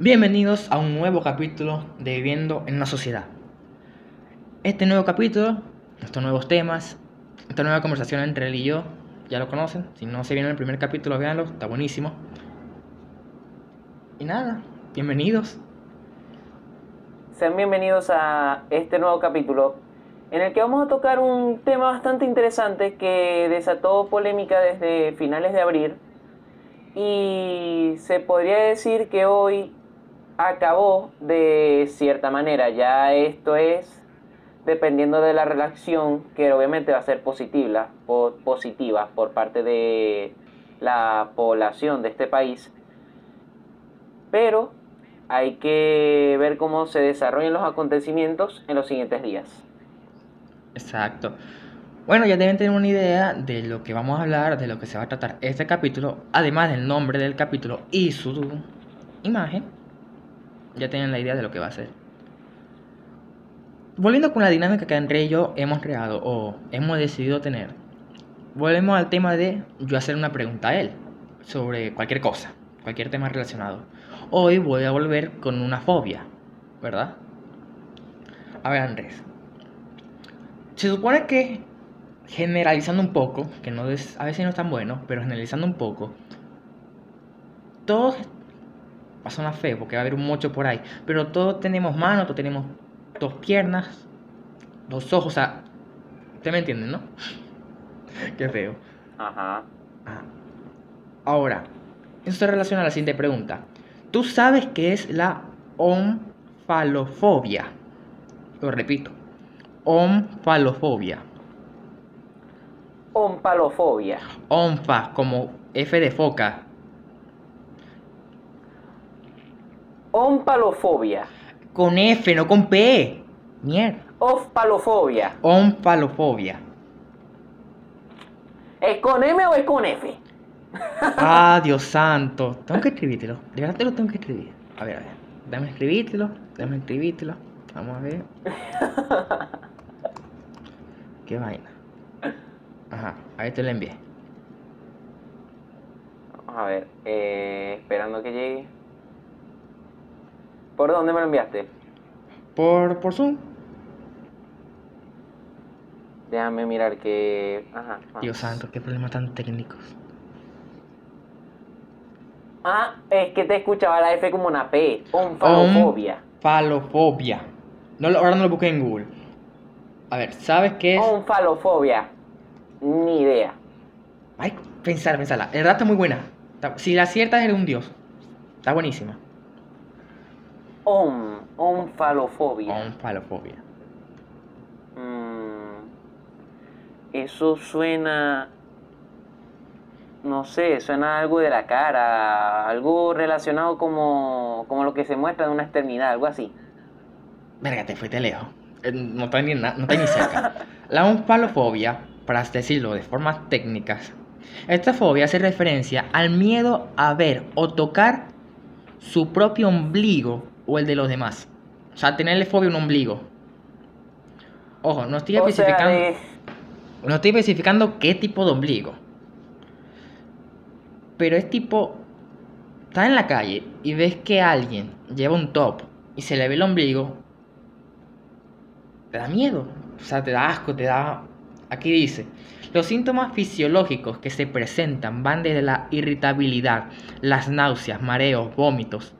Bienvenidos a un nuevo capítulo de Viviendo en una Sociedad. Este nuevo capítulo, estos nuevos temas, esta nueva conversación entre él y yo, ya lo conocen. Si no se vieron el primer capítulo, véanlo, está buenísimo. Y nada, bienvenidos. Sean bienvenidos a este nuevo capítulo en el que vamos a tocar un tema bastante interesante que desató polémica desde finales de abril y se podría decir que hoy acabó de cierta manera. Ya esto es dependiendo de la relación que obviamente va a ser positiva, positiva por parte de la población de este país. Pero hay que ver cómo se desarrollan los acontecimientos en los siguientes días. Exacto. Bueno, ya deben tener una idea de lo que vamos a hablar, de lo que se va a tratar este capítulo, además del nombre del capítulo y su imagen. Ya tienen la idea de lo que va a ser. Volviendo con la dinámica que André y yo hemos creado o hemos decidido tener, volvemos al tema de yo hacer una pregunta a él sobre cualquier cosa, cualquier tema relacionado. Hoy voy a volver con una fobia, ¿verdad? A ver, Andrés. Se supone que generalizando un poco, que no es, a veces no es tan bueno, pero generalizando un poco, todos, va a sonar feo porque va a haber un mocho por ahí, pero todos tenemos manos, todos tenemos dos piernas, dos ojos, o sea, ¿ustedes me entienden, no? Qué feo. Ajá. Ah. Ahora, eso se relaciona a la siguiente pregunta. ¿Tú sabes qué es la onfalofobia? Lo repito. Onfalofobia. Ompalofobia. Onfa, como F de foca. Ompalofobia. Con F, no con P. Mierda. Ofpalofobia. Onfalofobia. ¿Es con M o es con F? Ah, Dios santo. Tengo que escribírtelo. De verdad te lo tengo que escribir. A ver, a ver. Dame escribírtelo. Dame escribírtelo. Vamos a ver. Qué vaina. Ajá, ahí te lo envié. Vamos a ver, eh, esperando que llegue. ¿Por dónde me lo enviaste? Por, por Zoom. Déjame mirar que... Ajá. ajá. Dios santo, qué problemas tan técnicos. Ah, es que te escuchaba la F como una P. Onfalofobia. Onfalofobia. No, ahora no lo busqué en Google. A ver, ¿sabes qué es? Onfalofobia. Ni idea. Ay, pensar, pensarla. El verdad está muy buena. Si la aciertas, eres un dios. Está buenísima. On, onfalofobia. Onfalofobia. Mm, eso suena. No sé, suena algo de la cara, algo relacionado como, como lo que se muestra de una extremidad, algo así. Verga, te fuiste lejos. Eh, No está ni, no ni cerca. La onfalofobia, para decirlo de formas técnicas, esta fobia hace referencia al miedo a ver o tocar su propio ombligo o el de los demás. O sea, tenerle fobia a un ombligo. Ojo, no estoy O sea, especificando, no estoy especificando qué tipo de ombligo. Pero es tipo, estás en la calle y ves que alguien lleva un top y se le ve el ombligo, te da miedo, o sea, te da asco, te da... Aquí dice, los síntomas fisiológicos que se presentan van desde la irritabilidad, las náuseas, mareos, vómitos,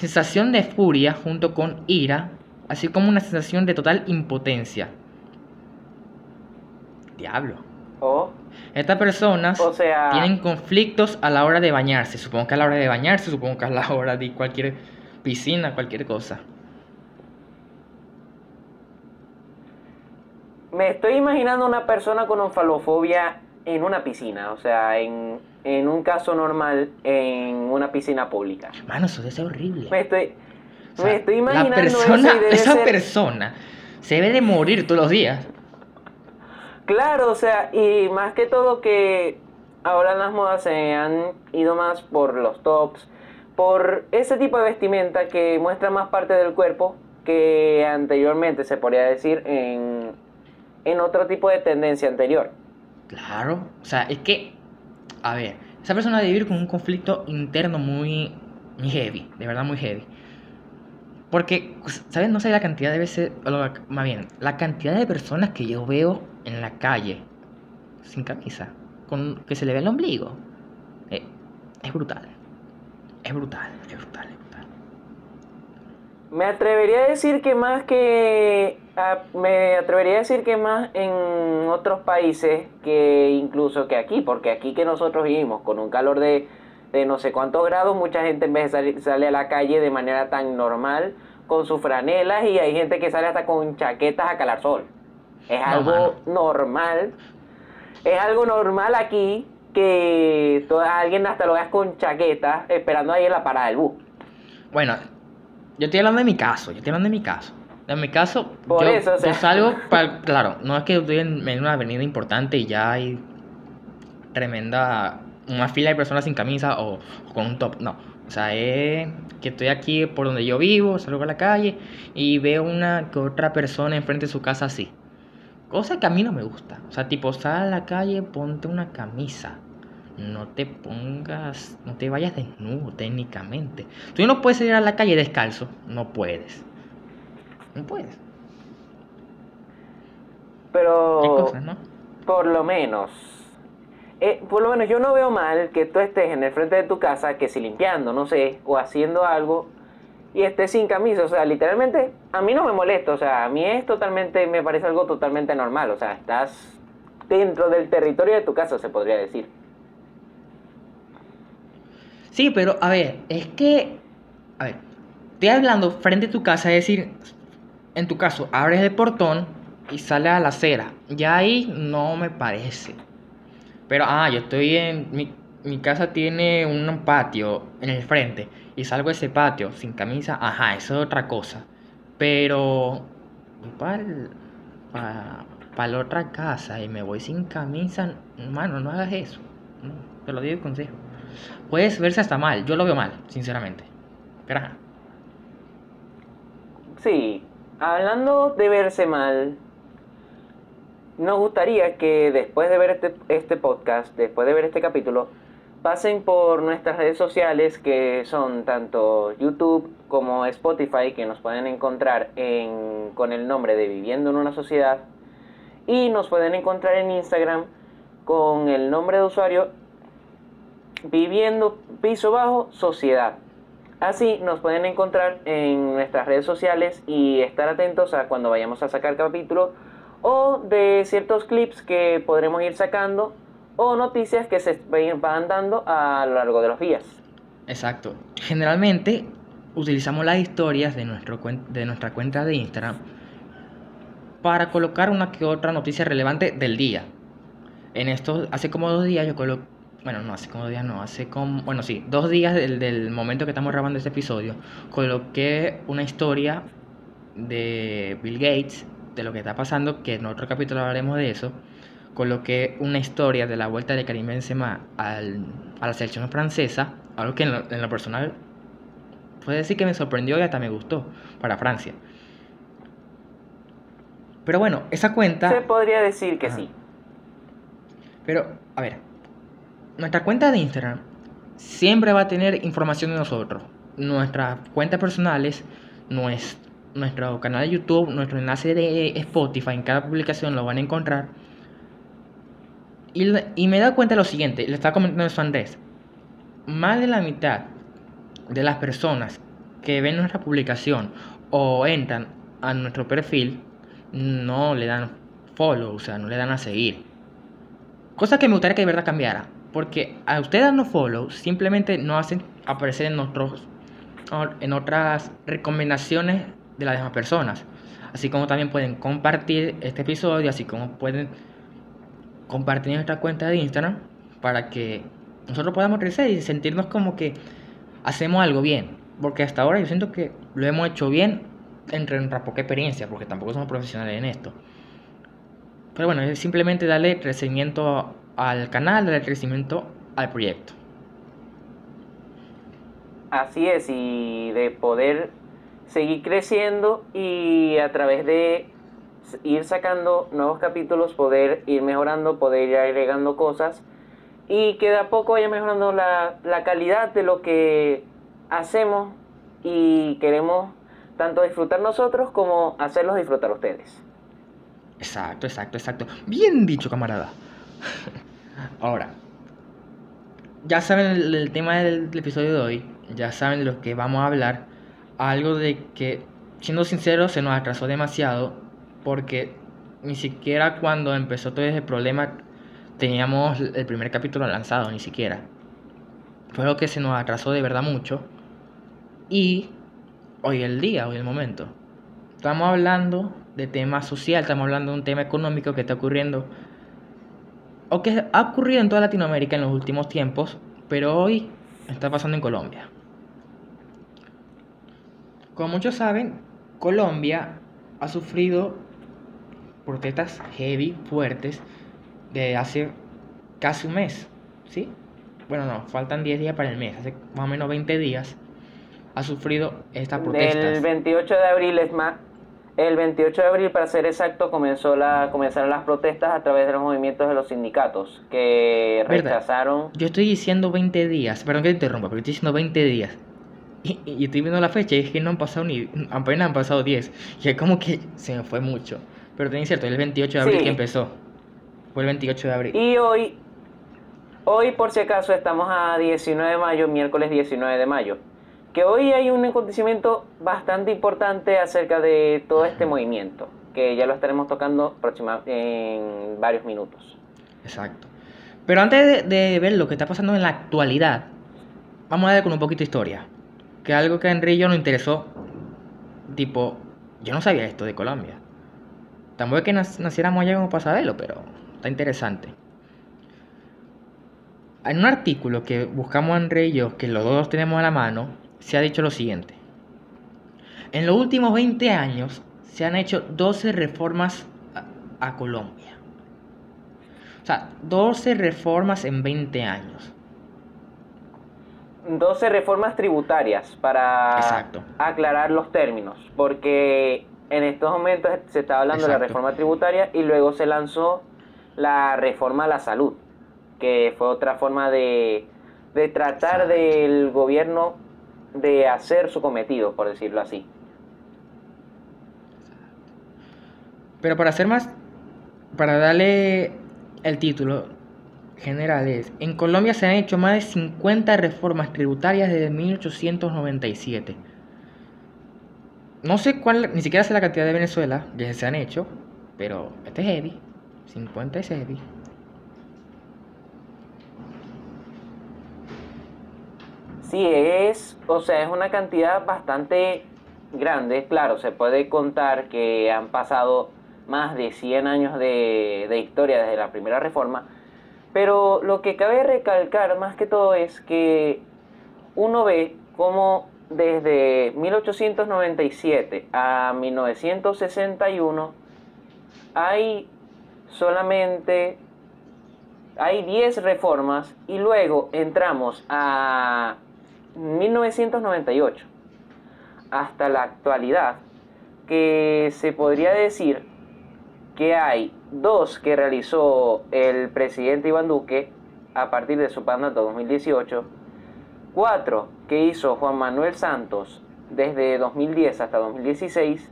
sensación de furia junto con ira, así como una sensación de total impotencia. Diablo. o, Estas personas o sea, tienen conflictos a la hora de bañarse. Supongo que a la hora de bañarse, supongo que a la hora de cualquier piscina, cualquier cosa. me estoy imaginando una persona con onfalofobia en una piscina, o sea, en, en un caso normal, en una piscina pública. Mano, eso debe ser horrible. Me estoy, O sea, me estoy imaginando la persona, eso esa ser- persona se debe de morir todos los días. Claro, o sea, y más que todo que ahora las modas se han ido más por los tops, por ese tipo de vestimenta que muestra más parte del cuerpo que anteriormente se podría decir en, en otro tipo de tendencia anterior. Claro, o sea, es que, a ver, esa persona debe vivir con un conflicto interno muy, heavy, de verdad muy heavy. Porque, pues, ¿sabes? No sé la cantidad de veces, más bien, la cantidad de personas que yo veo en la calle sin camisa, con que se le ve el ombligo. Eh, es brutal. Es brutal, es brutal, es brutal. Me atrevería a decir que más que a- me atrevería a decir que más en otros países que incluso que aquí, porque aquí que nosotros vivimos con un calor de, de no sé cuántos grados, mucha gente en vez de salir sale a la calle de manera tan normal con sus franelas y hay gente que sale hasta con chaquetas a calar sol. Es algo normal. Es algo normal aquí que toda, alguien hasta lo veas con chaqueta esperando ahí en la parada del bus. Bueno, yo estoy hablando de mi caso, yo estoy hablando de mi caso. En mi caso, Por yo, eso, o sea. yo salgo para... Claro, no es que estoy en, en una avenida importante y ya hay tremenda... Una fila de personas sin camisa o, o con un top. No, o sea, es que estoy aquí por donde yo vivo, salgo a la calle y veo una que otra persona enfrente de su casa así. Cosa que a mí no me gusta. O sea, tipo, sal a la calle, ponte una camisa. No te pongas, no te vayas desnudo técnicamente. Tú no puedes salir a la calle descalzo. No puedes. No puedes. Pero Qué cosas, ¿no? por lo menos, eh, por lo menos yo no veo mal que tú estés en el frente de tu casa, que si limpiando, no sé, o haciendo algo y estés sin camisa, o sea, literalmente a mí no me molesta, o sea, a mí es totalmente, me parece algo totalmente normal, o sea, estás dentro del territorio de tu casa, se podría decir. Sí, pero a ver, es que. A ver, estoy hablando frente a tu casa, es decir, en tu caso, abres el portón y sales a la acera. Ya ahí no me parece. Pero, ah, yo estoy en. Mi, mi casa tiene un patio en el frente y salgo de ese patio sin camisa, ajá, eso es otra cosa. Pero. Voy para la otra casa y me voy sin camisa, mano, no hagas eso. Te lo digo de consejo. Puedes verse hasta mal, yo lo veo mal, sinceramente. Pero ajá. Sí, hablando de verse mal, nos gustaría que después de ver este, este podcast, después de ver este capítulo, pasen por nuestras redes sociales que son tanto YouTube como Spotify, que nos pueden encontrar en, con el nombre de Viviendo en una Sociedad, y nos pueden encontrar en Instagram con el nombre de usuario Viviendo Piso Bajo Sociedad. Así nos pueden encontrar en nuestras redes sociales y estar atentos a cuando vayamos a sacar capítulo o de ciertos clips que podremos ir sacando o noticias que se van dando a lo largo de los días. Exacto. Generalmente utilizamos las historias de, nuestro, de nuestra cuenta de Instagram para colocar una que otra noticia relevante del día. En estos, hace como dos días yo coloqué, bueno, no, hace como dos días no, hace como, bueno, sí, dos días del, del momento que estamos grabando este episodio, coloqué una historia de Bill Gates, de lo que está pasando, que en otro capítulo hablaremos de eso. Coloqué una historia de la vuelta de Karim Benzema al, a la selección francesa, algo que en lo, en lo personal puede decir que me sorprendió y hasta me gustó para Francia. Pero bueno, esa cuenta... Se podría decir que Ajá. sí. Pero, a ver, nuestra cuenta de Instagram siempre va a tener información de nosotros. Nuestras cuentas personales, nues- nuestro canal de YouTube, nuestro enlace de Spotify, en cada publicación lo van a encontrar. Y, y me he dado cuenta de lo siguiente, le estaba comentando eso a Andrés. Más de la mitad de las personas que ven nuestra publicación o entran a nuestro perfil no le dan follow, o sea, no le dan a seguir. Cosa que me gustaría que de verdad cambiara. Porque a ustedes darnos follow simplemente no hacen aparecer en otros en otras recomendaciones de las demás personas. Así como también pueden compartir este episodio, así como pueden compartir nuestra cuenta de Instagram para que nosotros podamos crecer y sentirnos como que hacemos algo bien. Porque hasta ahora yo siento que lo hemos hecho bien entre nuestra poca experiencia, porque tampoco somos profesionales en esto. Pero bueno, es simplemente darle crecimiento al canal, darle crecimiento al proyecto. Así es, y de poder seguir creciendo y a través de ir sacando nuevos capítulos, poder ir mejorando, poder ir agregando cosas y que de a poco vaya mejorando la, la calidad de lo que hacemos y queremos tanto disfrutar nosotros como hacerlos disfrutar ustedes. Exacto, exacto, exacto. Bien dicho, camarada. Ahora, ya saben el, tema del, episodio de hoy, ya saben lo que vamos a hablar. Algo de que, siendo sincero, se nos atrasó demasiado porque ni siquiera cuando empezó todo ese problema teníamos el primer capítulo lanzado, ni siquiera. Fue lo que se nos atrasó de verdad mucho. Y hoy el día, hoy el momento. Estamos hablando de tema social, estamos hablando de un tema económico que está ocurriendo o que ha ocurrido en toda Latinoamérica en los últimos tiempos, pero hoy está pasando en Colombia. Como muchos saben, Colombia ha sufrido protestas heavy, fuertes, de hace casi un mes, ¿sí? Bueno, no, faltan 10 días para el mes, hace más o menos 20 días ha sufrido estas protestas. El 28 de abril es más, el 28 de abril, para ser exacto, comenzó la, comenzaron las protestas a través de los movimientos de los sindicatos que rechazaron. Yo estoy diciendo 20 días, perdón que te interrumpa, pero estoy diciendo 20 días. Y, estoy viendo la fecha y es que no han pasado ni. apenas han pasado 10. Y es como que se me fue mucho. Pero tenéis cierto, es el 28 de abril que empezó. Fue el 28 de abril. Y hoy, hoy por si acaso, estamos a 19 de mayo, miércoles 19 de mayo que hoy hay un acontecimiento bastante importante acerca de todo este movimiento, que ya lo estaremos tocando en varios minutos. Exacto. Pero antes de, ver lo que está pasando en la actualidad, vamos a ver con un poquito de historia. Que algo que a Enrique nos interesó, tipo, yo no sabía esto de Colombia. Tampoco es que naciéramos allá como para saberlo, pero está interesante. En un artículo que buscamos André y yo, que los dos tenemos a la mano, se ha dicho lo siguiente. En los últimos 20 años se han hecho 12 reformas a, Colombia. O sea, 12 reformas en 20 años. 12 reformas tributarias para aclarar los términos, porque en estos momentos se está hablando de la reforma tributaria y luego se lanzó la reforma a la salud, que fue otra forma de, de tratar del gobierno de hacer su cometido, por decirlo así. Pero para hacer más, para darle el título general es, en Colombia se han hecho más de 50 reformas tributarias desde 1897. No sé cuál, ni siquiera sé la cantidad de Venezuela que se han hecho, pero este es heavy. 50 es heavy. Sí, es, o sea, es una cantidad bastante grande. Claro, se puede contar que han pasado más de 100 años de, historia desde la primera reforma, pero lo que cabe recalcar más que todo es que uno ve cómo desde 1897 a 1961 hay solamente hay 10 reformas y luego entramos a 1998 hasta la actualidad, que se podría decir que hay dos que realizó el presidente Iván Duque a partir de su mandato 2018, cuatro que hizo Juan Manuel Santos desde 2010 hasta 2016,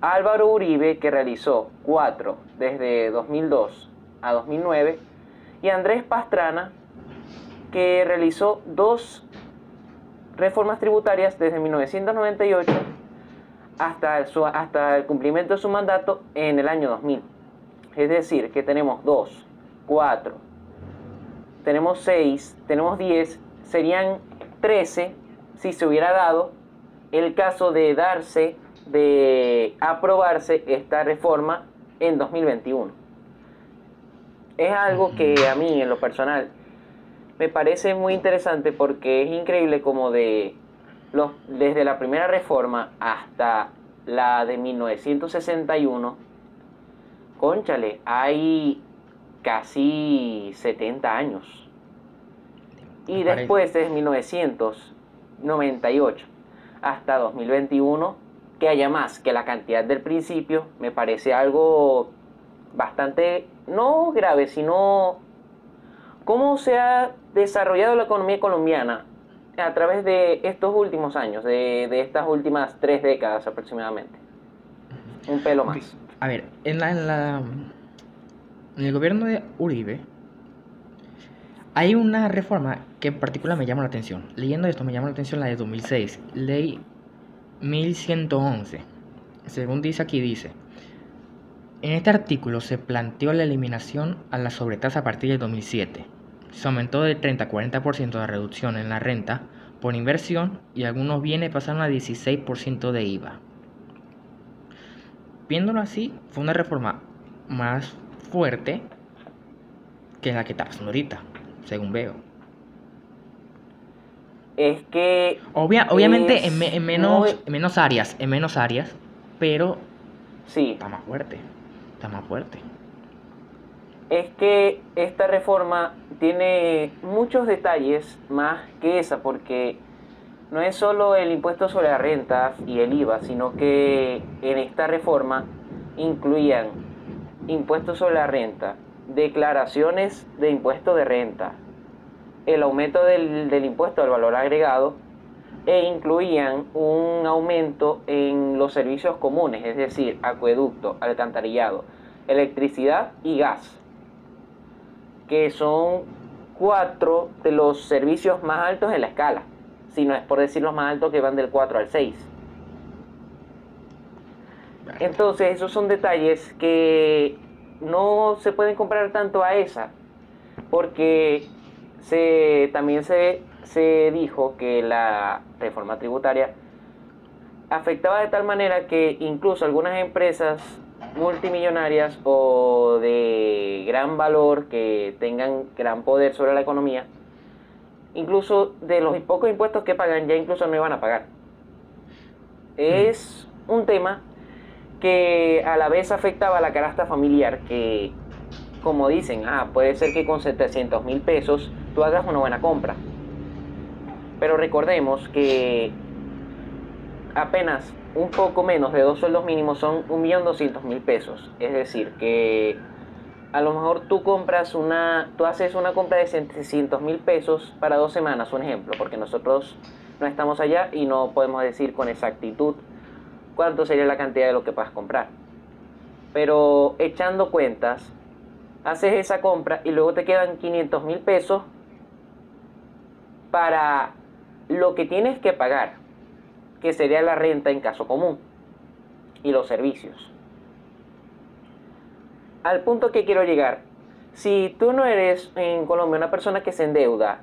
Álvaro Uribe que realizó cuatro desde 2002 a 2009 y Andrés Pastrana que realizó dos reformas tributarias desde 1998 hasta el, hasta el cumplimiento de su mandato en el año 2000. Es decir, que tenemos 2, 4, tenemos 6, tenemos 10, serían 13 si se hubiera dado el caso de darse, de aprobarse esta reforma en 2021. Es algo que a mí en lo personal me parece muy interesante porque es increíble como de los, desde la primera reforma hasta la de 1961, conchale, hay casi 70 años. Y después desde 1998 hasta 2021, que haya más que la cantidad del principio, me parece algo bastante, no grave, sino cómo se ha desarrollado la economía colombiana a través de estos últimos años, de, de estas últimas tres décadas aproximadamente. Un pelo más. A ver, en la, en la en el gobierno de Uribe hay una reforma que en particular me llama la atención. Leyendo esto me llama la atención la de 2006, ley 1111. Según dice aquí dice, en este artículo se planteó la eliminación a la sobretasa a partir del 2007. Se aumentó del 30 a 40% la reducción en la renta por inversión y algunos bienes pasaron a 16% de IVA. Viéndolo así, fue una reforma más fuerte que la que está pasando ahorita, según veo. Es que... obviamente en, menos, en menos áreas, en menos áreas, pero sí. está más fuerte, está más fuerte. Es que esta reforma tiene muchos detalles más que esa, porque no es solo el impuesto sobre la renta y el IVA, sino que en esta reforma incluían impuestos sobre la renta, declaraciones de impuesto de renta, el aumento del, del impuesto al valor agregado e incluían un aumento en los servicios comunes, es decir, acueducto, alcantarillado, electricidad y gas, que son cuatro de los servicios más altos en la escala, si no es por decir los más altos que van del 4 al 6. Entonces, esos son detalles que no se pueden comprar tanto a esa, porque se, también se, se dijo que la reforma tributaria afectaba de tal manera que incluso algunas empresas multimillonarias o de gran valor que tengan gran poder sobre la economía, incluso de los pocos impuestos que pagan ya incluso no iban a pagar. Es un tema que a la vez afectaba a la canasta familiar, que como dicen, ah, puede ser que con 700 mil pesos tú hagas una buena compra. Pero recordemos que apenas un poco menos de dos sueldos mínimos son 1.200.000 pesos. Es decir, que a lo mejor tú compras una, tú haces una compra de 700 mil pesos para dos semanas, un ejemplo, porque nosotros no estamos allá y no podemos decir con exactitud cuánto sería la cantidad de lo que puedas comprar. Pero echando cuentas, haces esa compra y luego te quedan 500 mil pesos para lo que tienes que pagar, que sería la renta en caso común y los servicios. Al punto que quiero llegar, si tú no eres en Colombia una persona que se endeuda,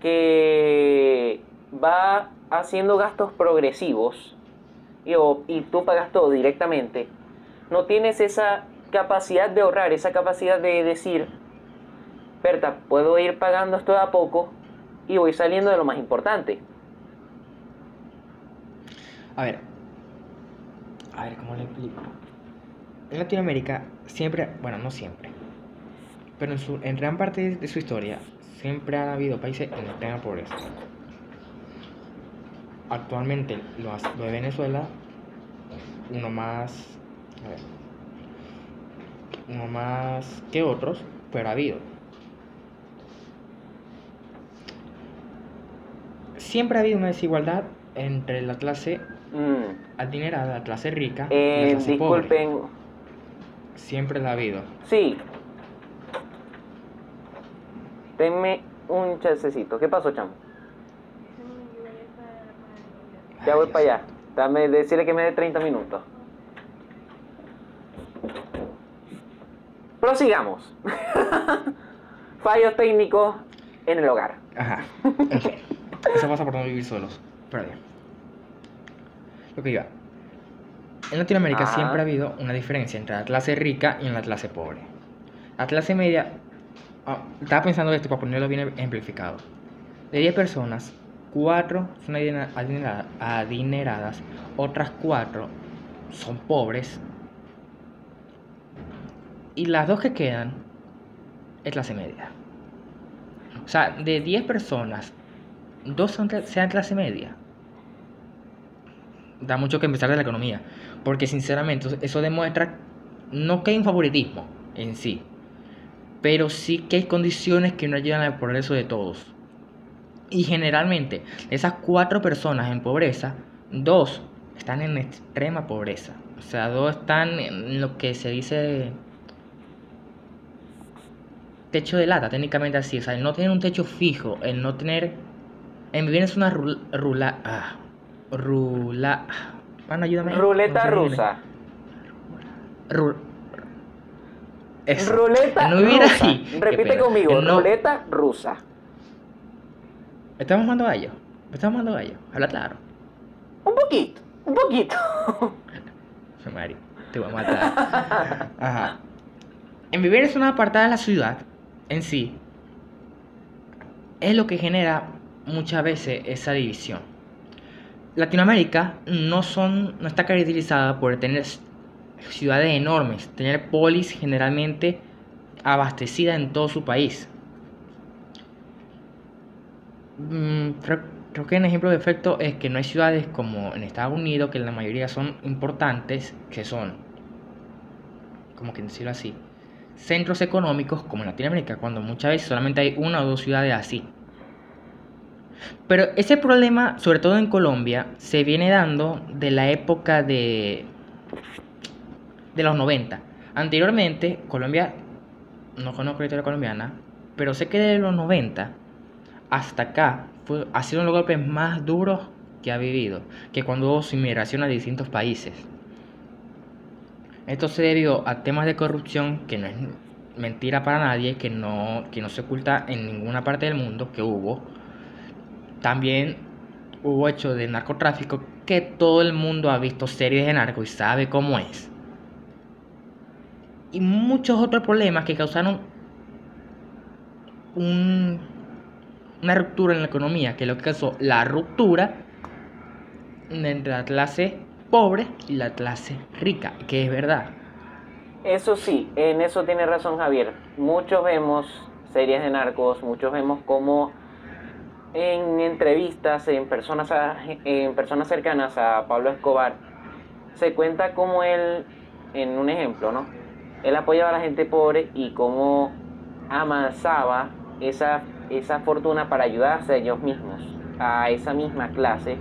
que va haciendo gastos progresivos, y, tú pagas todo directamente, no tienes esa capacidad de ahorrar, esa capacidad de decir, Berta, puedo ir pagando esto a poco y voy saliendo de lo más importante. A ver, a ver, ¿cómo le explico? En Latinoamérica siempre, bueno, no siempre, pero en, su, en gran parte de su historia siempre han habido países en plena pobreza actualmente los, de Venezuela, uno más, uno más que otros, pero ha habido. Siempre ha habido una desigualdad entre la clase mm. adinerada, la clase rica eh, clase disculpen. Pobre. Siempre la ha habido. Sí. Denme un chancecito. ¿Qué pasó, chamo? Ya voy para allá. Dame, decirle que me dé 30 minutos. Prosigamos. Fallos técnicos en el hogar. Ajá. Eso pasa por no vivir solos. Pero bien. Iba. En Latinoamérica siempre ha habido una diferencia entre la clase rica y la clase pobre. La clase media. Ah, estaba pensando esto para ponerlo bien ejemplificado. De 10 personas, cuatro son adineradas, otras cuatro son pobres y las dos que quedan es clase media. O sea, de 10 personas, dos son, sean clase media. Da mucho que empezar de la economía. Porque sinceramente eso demuestra no que hay un favoritismo en sí, pero sí que hay condiciones que no ayudan al progreso de todos. Y generalmente, esas cuatro personas en pobreza, dos están en extrema pobreza. O sea, dos están en lo que se dice techo de lata, técnicamente así. O sea, el no tener un techo fijo, el no tener... En vivir es una rula... Ah, rula... Bueno, ayúdame. Ruleta rusa. Ruleta rusa. Repite conmigo, ruleta rusa. estamos mandando gallo? ¿Me estamos mandando gallo? Habla claro. Un poquito, un poquito. Mario, te voy a matar. Ajá. En vivir es una apartada de la ciudad en sí es lo que genera muchas veces esa división. Latinoamérica no, son, no está caracterizada por tener ciudades enormes, tener polis generalmente abastecida en todo su país. Mm, creo, que un ejemplo de efecto es que no hay ciudades como en Estados Unidos, que la mayoría son importantes, que son, como que decirlo así, centros económicos como en Latinoamérica, cuando muchas veces solamente hay una o dos ciudades así. Pero ese problema, sobre todo en Colombia, se viene dando de la época de, de los 90. Anteriormente, Colombia, no conozco la historia colombiana, pero sé que de los 90 hasta acá fue, ha sido uno de los golpes más duros que ha vivido, que cuando hubo su inmigración a distintos países. Esto se debió a temas de corrupción que no es mentira para nadie, que no, que no se oculta en ninguna parte del mundo que hubo. También hubo hechos de narcotráfico que todo el mundo ha visto series de narco y sabe cómo es. Y muchos otros problemas que causaron una ruptura en la economía, que es lo que causó la ruptura entre la clase pobre y la clase rica, que es verdad. Eso sí, en eso tiene razón Javier. Muchos vemos series de narcos, muchos vemos como en entrevistas, en personas, en personas cercanas a Pablo Escobar, se cuenta como él, en un ejemplo, ¿no? Él apoyaba a la gente pobre y cómo amasaba esa, esa fortuna para ayudarse a ellos mismos, a esa misma clase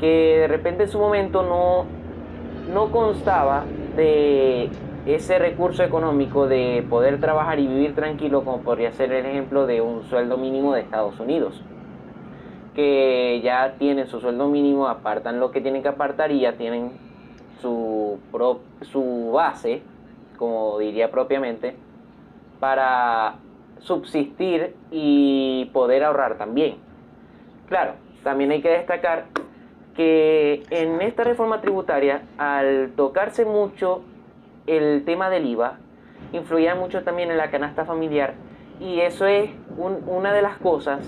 que de repente en su momento no, no constaba de ese recurso económico de poder trabajar y vivir tranquilo, como podría ser el ejemplo de un sueldo mínimo de Estados Unidos, que ya tienen su sueldo mínimo, apartan lo que tienen que apartar y ya tienen su, su base, como diría propiamente, para subsistir y poder ahorrar también. Claro, también hay que destacar que en esta reforma tributaria, al tocarse mucho el tema del IVA, influía mucho también en la canasta familiar y eso es una de las cosas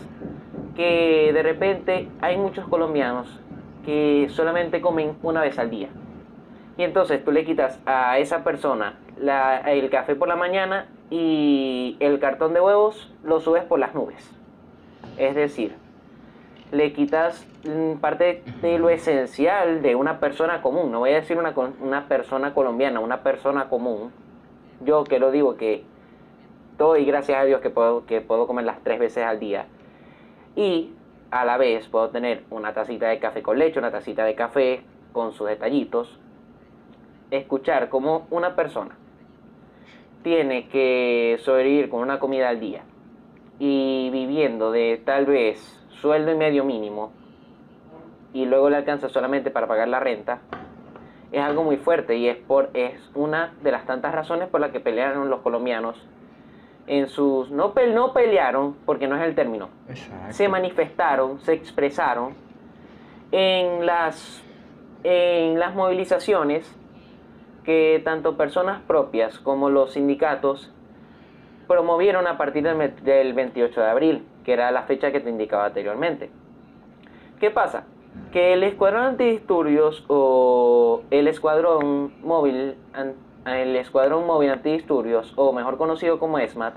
que de repente hay muchos colombianos que solamente comen una vez al día. Y entonces tú le quitas a esa persona el café por la mañana y el cartón de huevos lo subes por las nubes. Es decir, le quitas parte de lo esencial de una persona común. No voy a decir una, una persona colombiana, una persona común. Yo que lo digo que todo y gracias a Dios que puedo, que puedo comer las tres veces al día. Y a la vez puedo tener una tacita de café con leche, una tacita de café con sus detallitos. Escuchar cómo una persona tiene que sobrevivir con una comida al día y viviendo de tal vez sueldo y medio mínimo y luego le alcanza solamente para pagar la renta, es algo muy fuerte y es, por, es una de las tantas razones por las que pelearon los colombianos en sus... No, no pelearon, porque no es el término. Se manifestaron, se expresaron en las, en las movilizaciones que tanto personas propias como los sindicatos promovieron a partir del 28 de abril que era la fecha que te indicaba anteriormente. ¿Qué pasa? Que el escuadrón antidisturbios o el escuadrón móvil, el escuadrón móvil antidisturbios, o mejor conocido como ESMAT,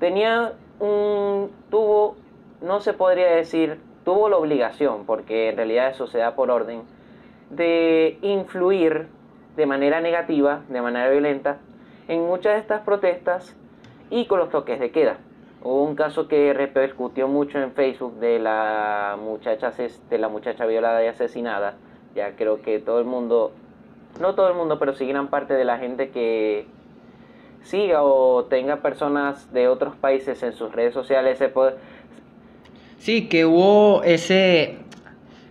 tenía un, tuvo, no se podría decir, tuvo la obligación, porque en realidad eso se da por orden, de influir de manera negativa, de manera violenta, en muchas de estas protestas y con los toques de queda. Hubo un caso que repercutió mucho en Facebook de la muchacha de la muchacha violada y asesinada. Ya creo que todo el mundo, no todo el mundo, pero sí gran parte de la gente que siga o tenga personas de otros países en sus redes sociales se puede... Sí, que hubo ese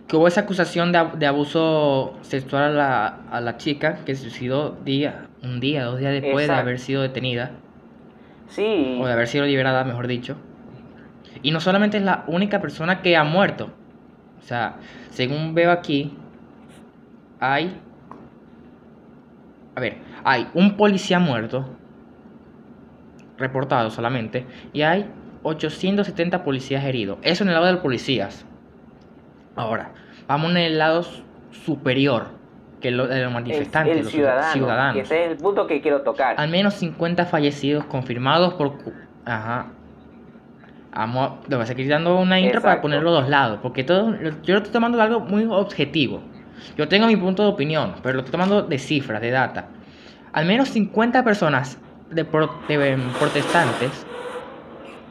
que hubo esa acusación de, abuso sexual a la, a la chica que se suicidó día, un día, dos días después de haber sido detenida. O de haber sido liberada, mejor dicho. Y no solamente es la única persona que ha muerto. O sea, según veo aquí, hay... A ver, hay un policía muerto, reportado solamente, y hay 870 policías heridos. Eso en el lado de los policías. Ahora, vamos en el lado superior, que es lo de los manifestantes, los ciudadanos. Ese es el punto que quiero tocar. Al menos 50 fallecidos confirmados por... Ajá. Vamos, lo voy a seguir dando una intro para ponerlo a dos lados, porque todo, yo lo estoy tomando de algo muy objetivo. Yo tengo mi punto de opinión, pero lo estoy tomando de cifras, de data. Al menos 50 personas de, de protestantes,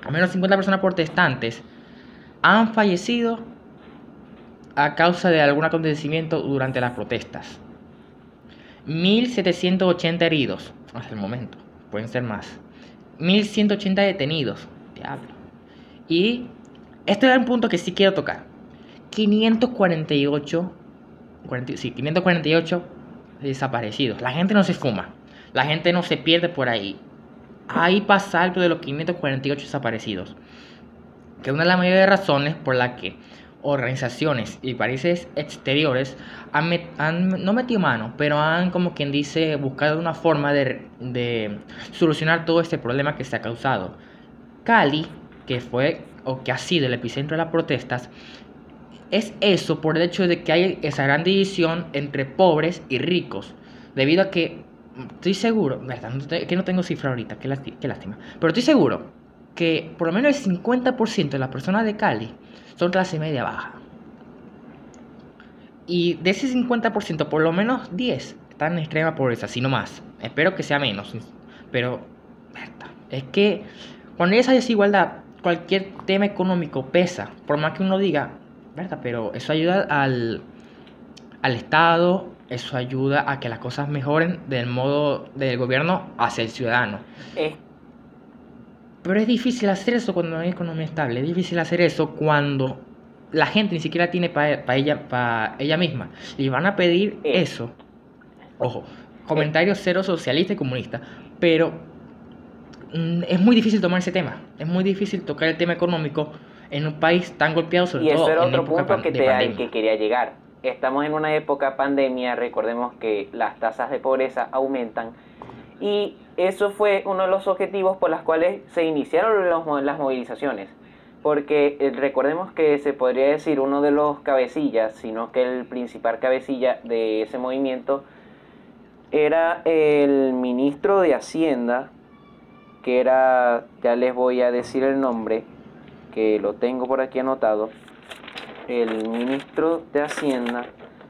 al menos 50 personas protestantes han fallecido a causa de algún acontecimiento durante las protestas. 1.780 heridos hasta el momento, pueden ser más. 1.180 detenidos, diablo. Y este es un punto que sí quiero tocar. 548, sí, 548 desaparecidos. La gente no se fuma, la gente no se pierde por ahí. Ahí pasa algo de los 548 desaparecidos. Que una de las mayores razones por la que organizaciones y países exteriores han, no metido mano, pero han, como quien dice, buscado una forma de, de, solucionar todo este problema que se ha causado. Cali, que fue o que ha sido el epicentro de las protestas, es eso por el hecho de que hay esa gran división entre pobres y ricos, debido a que estoy seguro, verdad, que no tengo cifra ahorita, qué lástima, pero estoy seguro que por lo menos el 50% de las personas de Cali son clase media baja. Y de ese 50%, por lo menos 10 están en extrema pobreza, si no más. Espero que sea menos. Pero, es que cuando hay esa desigualdad, cualquier tema económico pesa. Por más que uno diga, ¿verdad? Pero eso ayuda al, al Estado, eso ayuda a que las cosas mejoren del modo del gobierno hacia el ciudadano. Pero es difícil hacer eso cuando no hay economía estable. Es difícil hacer eso cuando la gente ni siquiera tiene para ella, para ella misma. Y van a pedir eso. Ojo, comentarios cero socialista y comunista. Pero mm, es muy difícil tomar ese tema. Es muy difícil tocar el tema económico en un país tan golpeado, sobre y todo era otro punto que, te, que quería llegar. Estamos en una época pandemia, recordemos que las tasas de pobreza aumentan y eso fue uno de los objetivos por los cuales se iniciaron las movilizaciones. Porque eh, recordemos que se podría decir uno de los cabecillas, sino que el principal cabecilla de ese movimiento era el ministro de Hacienda, que era, ya les voy a decir el nombre, que lo tengo por aquí anotado, el ministro de Hacienda,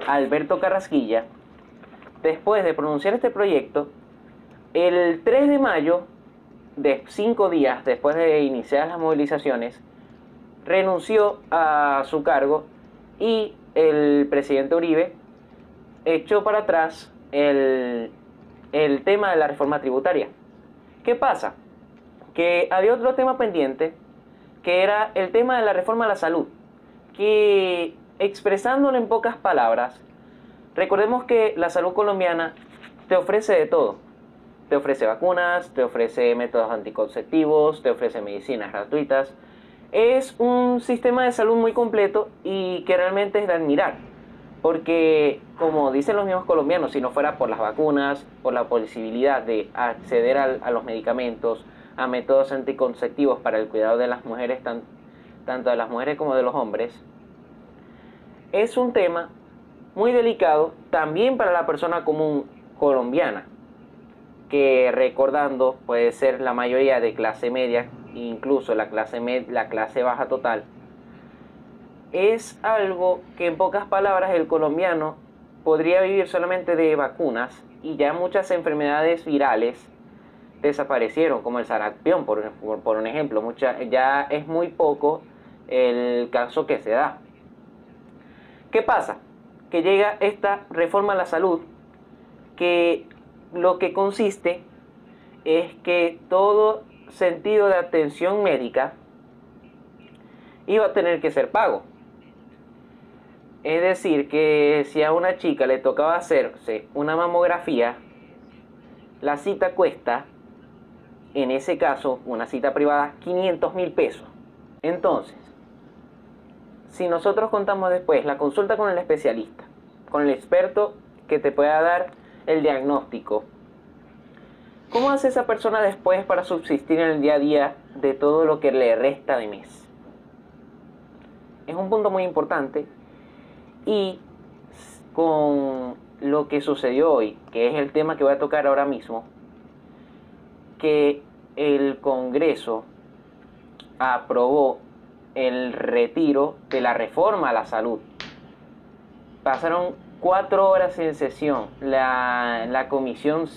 Alberto Carrasquilla, después de pronunciar este proyecto, el 3 de mayo, de cinco días después de iniciar las movilizaciones, renunció a su cargo y el presidente Uribe echó para atrás el, el tema de la reforma tributaria. ¿Qué pasa? Que había otro tema pendiente, que era el tema de la reforma a la salud, que expresándolo en pocas palabras, recordemos que la salud colombiana te ofrece de todo te ofrece vacunas, te ofrece métodos anticonceptivos, te ofrece medicinas gratuitas. Es un sistema de salud muy completo y que realmente es de admirar. Porque, como dicen los mismos colombianos, si no fuera por las vacunas, por la posibilidad de acceder a, los medicamentos, a métodos anticonceptivos para el cuidado de las mujeres, tanto de las mujeres como de los hombres, es un tema muy delicado también para la persona común colombiana que recordando puede ser la mayoría de clase media, incluso la clase, la clase baja total, es algo que en pocas palabras el colombiano podría vivir solamente de vacunas y ya muchas enfermedades virales desaparecieron, como el sarampión, por, por, un ejemplo. Mucha, ya es muy poco el caso que se da. ¿Qué pasa? Que llega esta reforma a la salud que lo que consiste es que todo sentido de atención médica iba a tener que ser pago. Es decir, que si a una chica le tocaba hacerse una mamografía, la cita cuesta, en ese caso, una cita privada, 500 mil pesos. Entonces, si nosotros contamos después la consulta con el especialista, con el experto que te pueda dar el diagnóstico, ¿cómo hace esa persona después para subsistir en el día a día de todo lo que le resta de mes? Es un punto muy importante y con lo que sucedió hoy, que es el tema que voy a tocar ahora mismo, que el Congreso aprobó el retiro de la reforma a la salud. Pasaron cuatro horas en sesión. La, la comisión,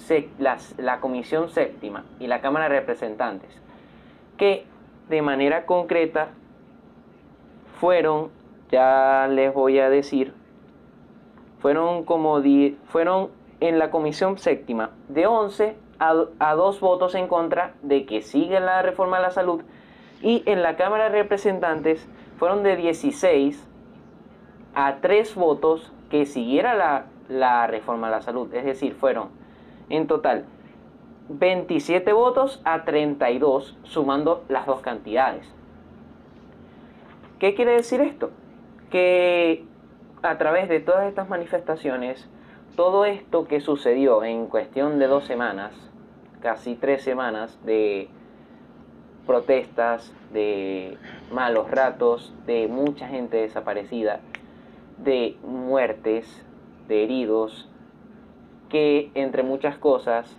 la comisión séptima y la Cámara de Representantes, que de manera concreta fueron ya les voy a decir, fueron como fueron en la comisión séptima de 11 a, a dos votos en contra de que siga la reforma de la salud y en la Cámara de Representantes fueron de 16 a 3 votos que siguiera la, la reforma de la salud. Es decir, fueron en total 27 votos a 32 sumando las dos cantidades. ¿Qué quiere decir esto? que a través de todas estas manifestaciones, todo esto que sucedió en cuestión de dos semanas, casi tres semanas de protestas, de malos ratos, de mucha gente desaparecida, de muertes, de heridos, que entre muchas cosas,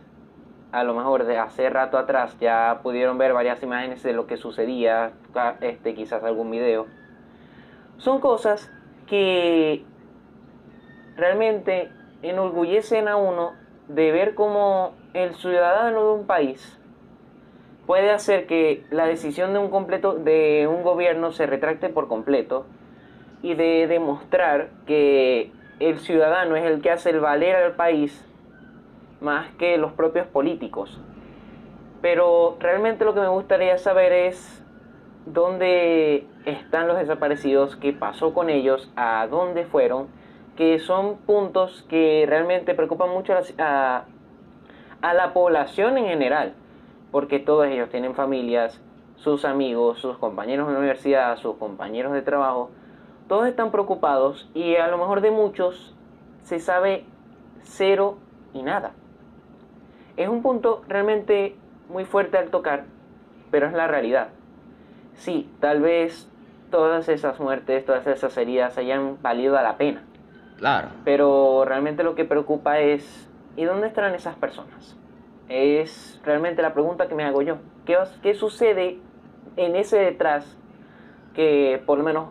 a lo mejor de hace rato atrás ya pudieron ver varias imágenes de lo que sucedía, este, quizás algún video, son cosas que realmente enorgullecen a uno de ver cómo el ciudadano de un país puede hacer que la decisión de un completo de un gobierno se retracte por completo y de demostrar que el ciudadano es el que hace el valer al país más que los propios políticos. Pero realmente lo que me gustaría saber es dónde están los desaparecidos, qué pasó con ellos, a dónde fueron, que son puntos que realmente preocupan mucho a, a la población en general, porque todos ellos tienen familias, sus amigos, sus compañeros de universidad, sus compañeros de trabajo, todos están preocupados y a lo mejor de muchos se sabe cero y nada. Es un punto realmente muy fuerte al tocar, pero es la realidad sí, tal vez todas esas muertes, todas esas heridas hayan valido a la pena. Claro. Pero realmente lo que preocupa es, ¿y dónde estarán esas personas? Es realmente la pregunta que me hago yo. ¿Qué, qué sucede en ese detrás que por lo menos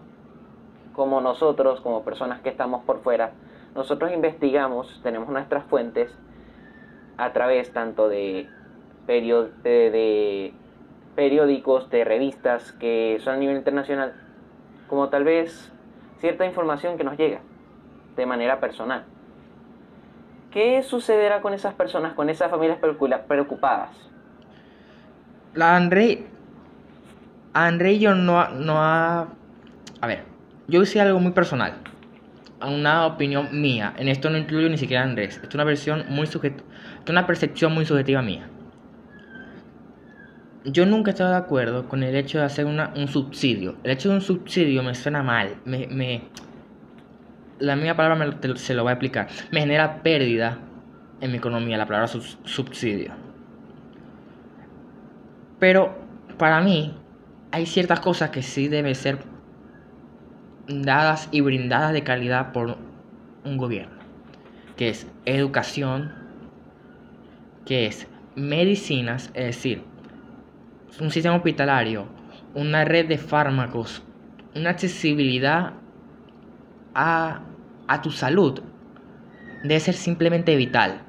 como nosotros, como personas que estamos por fuera, nosotros investigamos, tenemos nuestras fuentes a través tanto de, de, de periódicos, de revistas que son a nivel internacional, como tal vez cierta información que nos llega de manera personal. ¿Qué sucederá con esas personas, con esas familias preocupadas? La André, André yo no, no ha... A ver, yo hice algo muy personal, una opinión mía. En esto no incluyo ni siquiera a Andrés. Es una versión muy subjetiva, una percepción muy subjetiva mía yo nunca he estado de acuerdo con el hecho de hacer un subsidio. El hecho de un subsidio me suena mal. Me, la misma palabra se lo voy a explicar. Me genera pérdida en mi economía la palabra subsidio. Pero para mí hay ciertas cosas que sí deben ser dadas y brindadas de calidad por un gobierno. Que es educación, que es medicinas, es decir, un sistema hospitalario, una red de fármacos, una accesibilidad a, a tu salud debe ser simplemente vital.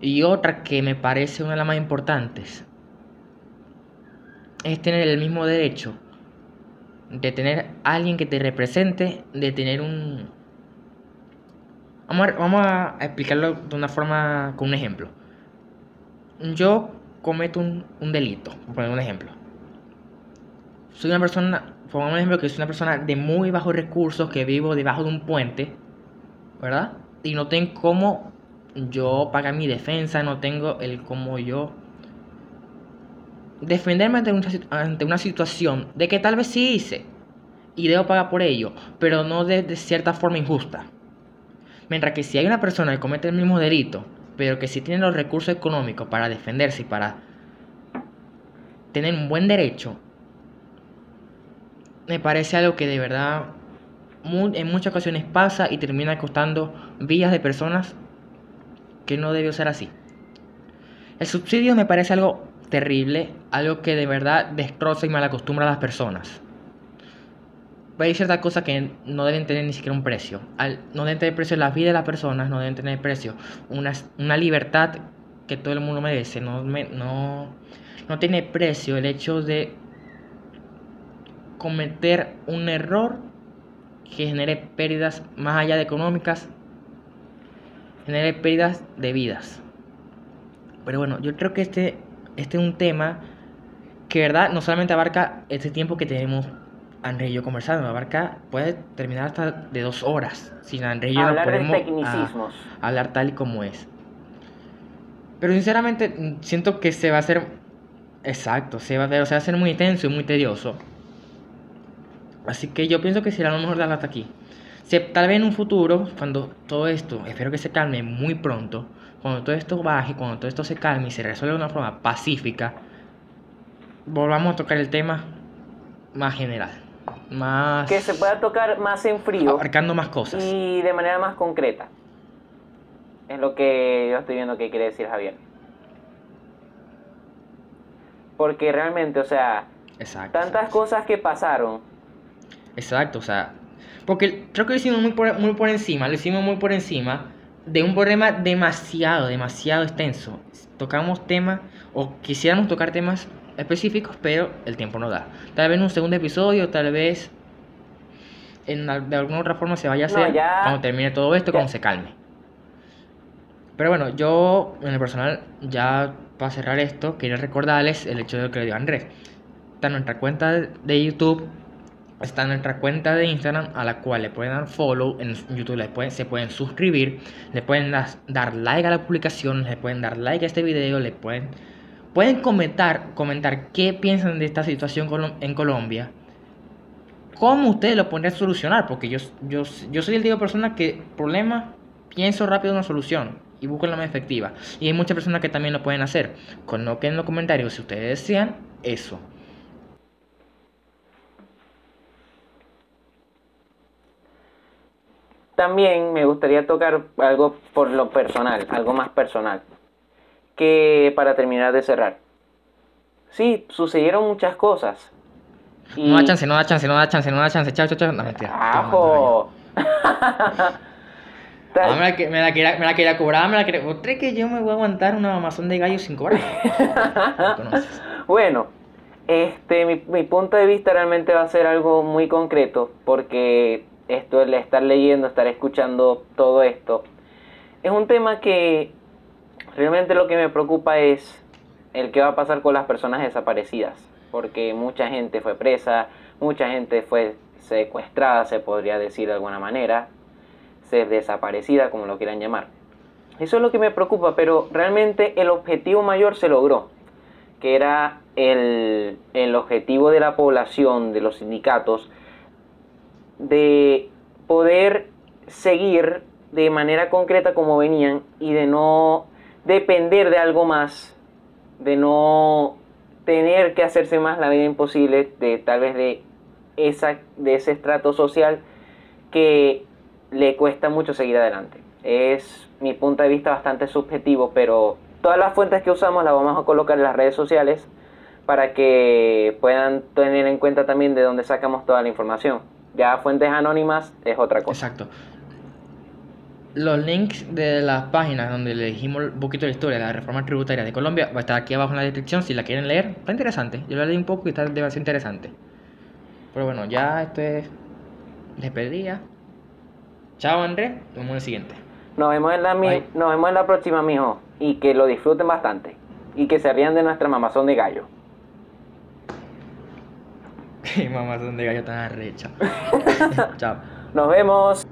Y otra que me parece una de las más importantes es tener el mismo derecho de tener alguien que te represente, de tener un... Vamos a, vamos a explicarlo de una forma, con un ejemplo. Yo cometo un, un delito, por poner un ejemplo. Soy una persona, pongamos un ejemplo que soy una persona de muy bajos recursos, que vivo debajo de un puente, ¿verdad? Y no tengo cómo yo pagar mi defensa, no tengo el cómo yo defenderme ante una, ante una situación de que tal vez sí hice y debo pagar por ello, pero no de, cierta forma injusta. Mientras que si hay una persona que comete el mismo delito, pero que sí tiene los recursos económicos para defenderse y para tener un buen derecho, me parece algo que de verdad en muchas ocasiones pasa y termina costando vidas de personas que no debió ser así. El subsidio me parece algo terrible, algo que de verdad destroza y malacostumbra a las personas. Hay ciertas cosas que no deben tener ni siquiera un precio. no deben tener precio la vida de las personas, no deben tener precio una, una libertad que todo el mundo merece. No, no, no tiene precio el hecho de cometer un error que genere pérdidas más allá de económicas, genere pérdidas de vidas. Pero bueno, yo creo que este este es un tema que, ¿verdad? No solamente abarca este tiempo que tenemos André y yo conversando, abarca, puede terminar hasta de dos horas. Sin André y yo hablar no podemos de tecnicismos. hablar tal y como es. Pero sinceramente siento que se va a hacer, exacto, se va, a, se va a hacer muy intenso y muy tedioso. Así que yo pienso que será lo mejor darlo hasta aquí. Tal vez en un futuro, cuando todo esto, espero que se calme muy pronto, cuando todo esto baje, cuando todo esto se calme y se resuelva de una forma pacífica, volvamos a tocar el tema más general. Más... Que se pueda tocar más en frío. Abarcando más cosas. Y de manera más concreta. Es lo que yo estoy viendo que quiere decir Javier. Porque realmente, o sea, tantas cosas que pasaron. Exacto, o sea, porque creo que lo hicimos muy por, muy por encima, lo hicimos muy por encima de un problema demasiado, demasiado extenso. Tocamos temas o quisiéramos tocar temas específicos, pero el tiempo no da. Tal vez en un segundo episodio, tal vez en, de alguna otra forma se vaya a hacer cuando termine todo esto, cuando se calme. Pero bueno, yo en el personal, ya para cerrar esto, quería recordarles el hecho de que le dio Andrés. Está en nuestra cuenta de YouTube está nuestra cuenta de Instagram a la cual le pueden dar follow en YouTube, le pueden, se pueden suscribir, le pueden dar like a la publicación, le pueden dar like a este video, le pueden, pueden comentar, comentar qué piensan de esta situación en Colombia, cómo ustedes lo podrían solucionar, porque yo, yo, yo soy el tipo de persona que problema pienso rápido una solución y busco la más efectiva. Y hay muchas personas que también lo pueden hacer. Coloquen en los comentarios si ustedes desean eso. También me gustaría tocar algo por lo personal, algo más personal, que para terminar de cerrar. Sí, sucedieron muchas cosas. No da chance, no da chance, no da chance, no da chance. Chao, chao, chao. No, mentira. ¡Ajo! me, la, me, la quería, me la quería cobrar, me la quería... ¿Usted que yo me voy a aguantar una mamazón de gallo sin cobrar? bueno, este, mi, mi punto de vista realmente va a ser algo muy concreto, porque esto, el estar leyendo, estar escuchando todo esto, es un tema que realmente lo que me preocupa es el que va a pasar con las personas desaparecidas, porque mucha gente fue presa, mucha gente fue secuestrada, se podría decir de alguna manera, ser desaparecida, como lo quieran llamar. Eso es lo que me preocupa, pero realmente el objetivo mayor se logró, que era el, el objetivo de la población, de los sindicatos, de poder seguir de manera concreta como venían y de no depender de algo más, de no tener que hacerse más la vida imposible, de tal vez de, esa, de ese estrato social que le cuesta mucho seguir adelante. Es mi punto de vista bastante subjetivo, pero todas las fuentes que usamos las vamos a colocar en las redes sociales para que puedan tener en cuenta también de dónde sacamos toda la información. Ya fuentes anónimas es otra cosa. Exacto. los links de las páginas donde le dijimos un poquito la historia de la reforma tributaria de Colombia va a estar aquí abajo en la descripción si la quieren leer. Está interesante. Yo la leí un poco y está demasiado interesante. Pero bueno, ya esto es despedida. Chao Andrés, nos vemos en el siguiente. Nos vemos en la, mi- nos vemos en la próxima, mijo. Y que lo disfruten bastante. Y que se rían de nuestra mamazón de gallo. Qué mamá son de gallo tan arrecha. Chao. Nos vemos.